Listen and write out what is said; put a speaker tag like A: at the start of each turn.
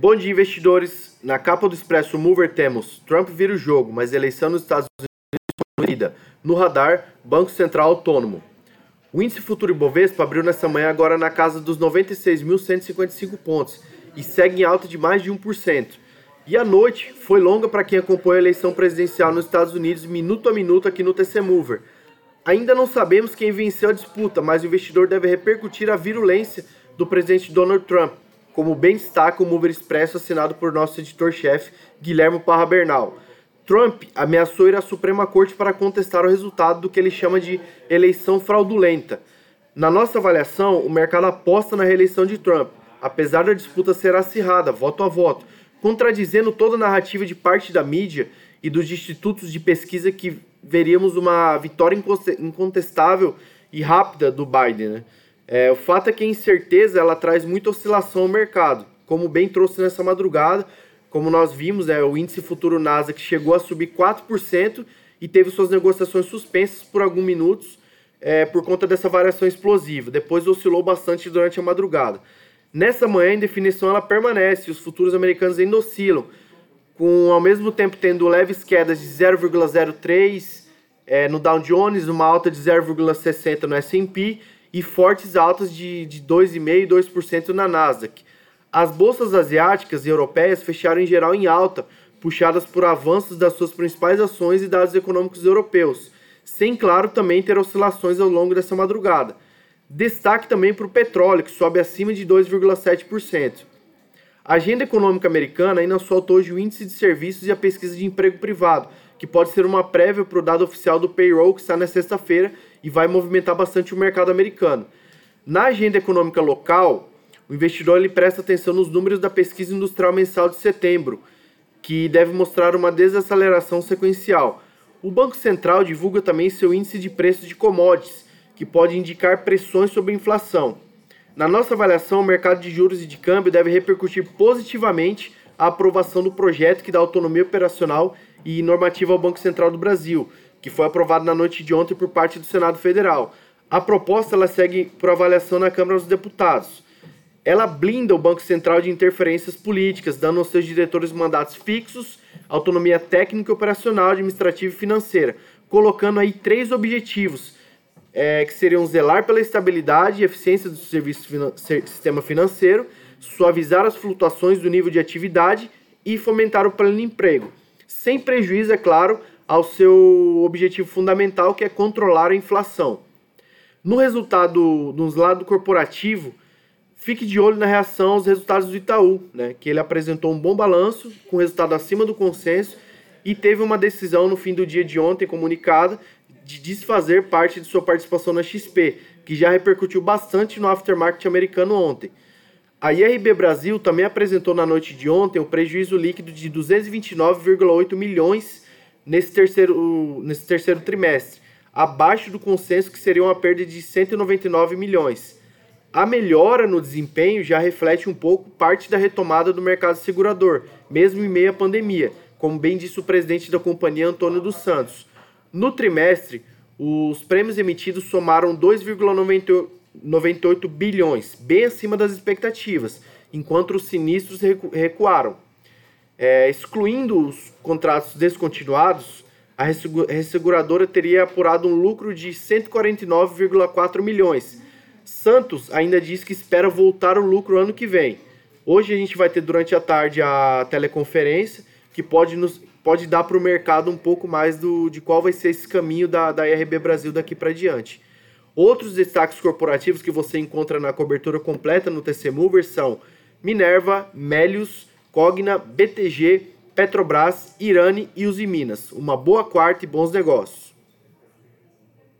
A: Bom dia, investidores. Na capa do Expresso Mover temos Trump vira o jogo, mas eleição nos Estados Unidos No radar, Banco Central Autônomo. O índice futuro Ibovespa abriu nessa manhã agora na casa dos 96.155 pontos e segue em alta de mais de 1%. E a noite foi longa para quem acompanha a eleição presidencial nos Estados Unidos minuto a minuto aqui no TC Mover. Ainda não sabemos quem venceu a disputa, mas o investidor deve repercutir a virulência do presidente Donald Trump como bem destaca o Mover Expresso assinado por nosso editor-chefe Guilherme Parra Bernal. Trump ameaçou ir à Suprema Corte para contestar o resultado do que ele chama de eleição fraudulenta. Na nossa avaliação, o mercado aposta na reeleição de Trump, apesar da disputa ser acirrada, voto a voto, contradizendo toda a narrativa de parte da mídia e dos institutos de pesquisa que veríamos uma vitória incontestável e rápida do Biden. Né? É, o fato é que a incerteza ela traz muita oscilação ao mercado, como bem trouxe nessa madrugada, como nós vimos, é, o índice futuro Nasdaq chegou a subir 4% e teve suas negociações suspensas por alguns minutos é, por conta dessa variação explosiva. Depois oscilou bastante durante a madrugada. Nessa manhã, em definição, ela permanece, os futuros americanos ainda oscilam, com ao mesmo tempo tendo leves quedas de 0,03 é, no Dow Jones, uma alta de 0,60 no S&P e fortes altas de, de 2,5% e 2% na Nasdaq. As bolsas asiáticas e europeias fecharam em geral em alta, puxadas por avanços das suas principais ações e dados econômicos europeus, sem, claro, também ter oscilações ao longo dessa madrugada. Destaque também para o petróleo, que sobe acima de 2,7%. A agenda econômica americana ainda soltou hoje o índice de serviços e a pesquisa de emprego privado, que pode ser uma prévia para o dado oficial do payroll que está na sexta-feira e vai movimentar bastante o mercado americano. Na agenda econômica local, o investidor ele presta atenção nos números da pesquisa industrial mensal de setembro, que deve mostrar uma desaceleração sequencial. O Banco Central divulga também seu índice de preços de commodities, que pode indicar pressões sobre a inflação. Na nossa avaliação, o mercado de juros e de câmbio deve repercutir positivamente a aprovação do projeto que dá autonomia operacional e normativa ao Banco Central do Brasil, que foi aprovado na noite de ontem por parte do Senado Federal. A proposta ela segue por avaliação na Câmara dos Deputados. Ela blinda o Banco Central de interferências políticas, dando aos seus diretores mandatos fixos, autonomia técnica, operacional, administrativa e financeira, colocando aí três objetivos, é, que seriam zelar pela estabilidade e eficiência do serviço finan sistema financeiro, suavizar as flutuações do nível de atividade e fomentar o pleno emprego sem prejuízo, é claro, ao seu objetivo fundamental, que é controlar a inflação. No resultado, nos lado corporativo, fique de olho na reação aos resultados do Itaú, né, que ele apresentou um bom balanço, com resultado acima do consenso, e teve uma decisão no fim do dia de ontem comunicada de desfazer parte de sua participação na XP, que já repercutiu bastante no aftermarket americano ontem. A IRB Brasil também apresentou na noite de ontem o um prejuízo líquido de 229,8 milhões nesse terceiro, nesse terceiro trimestre, abaixo do consenso que seria uma perda de 199 milhões. A melhora no desempenho já reflete um pouco parte da retomada do mercado segurador, mesmo em meio à pandemia, como bem disse o presidente da companhia Antônio dos Santos. No trimestre, os prêmios emitidos somaram 2,98 98 bilhões, bem acima das expectativas, enquanto os sinistros recu recuaram. É, excluindo os contratos descontinuados, a resseguradora teria apurado um lucro de 149,4 milhões. Santos ainda diz que espera voltar ao lucro ano que vem. Hoje a gente vai ter durante a tarde a teleconferência, que pode, nos, pode dar para o mercado um pouco mais do, de qual vai ser esse caminho da, da IRB Brasil daqui para diante. Outros destaques corporativos que você encontra na cobertura completa no TC Mover são Minerva, Melius, Cogna, BTG, Petrobras, Irani e Uzi Minas. Uma boa quarta e bons negócios.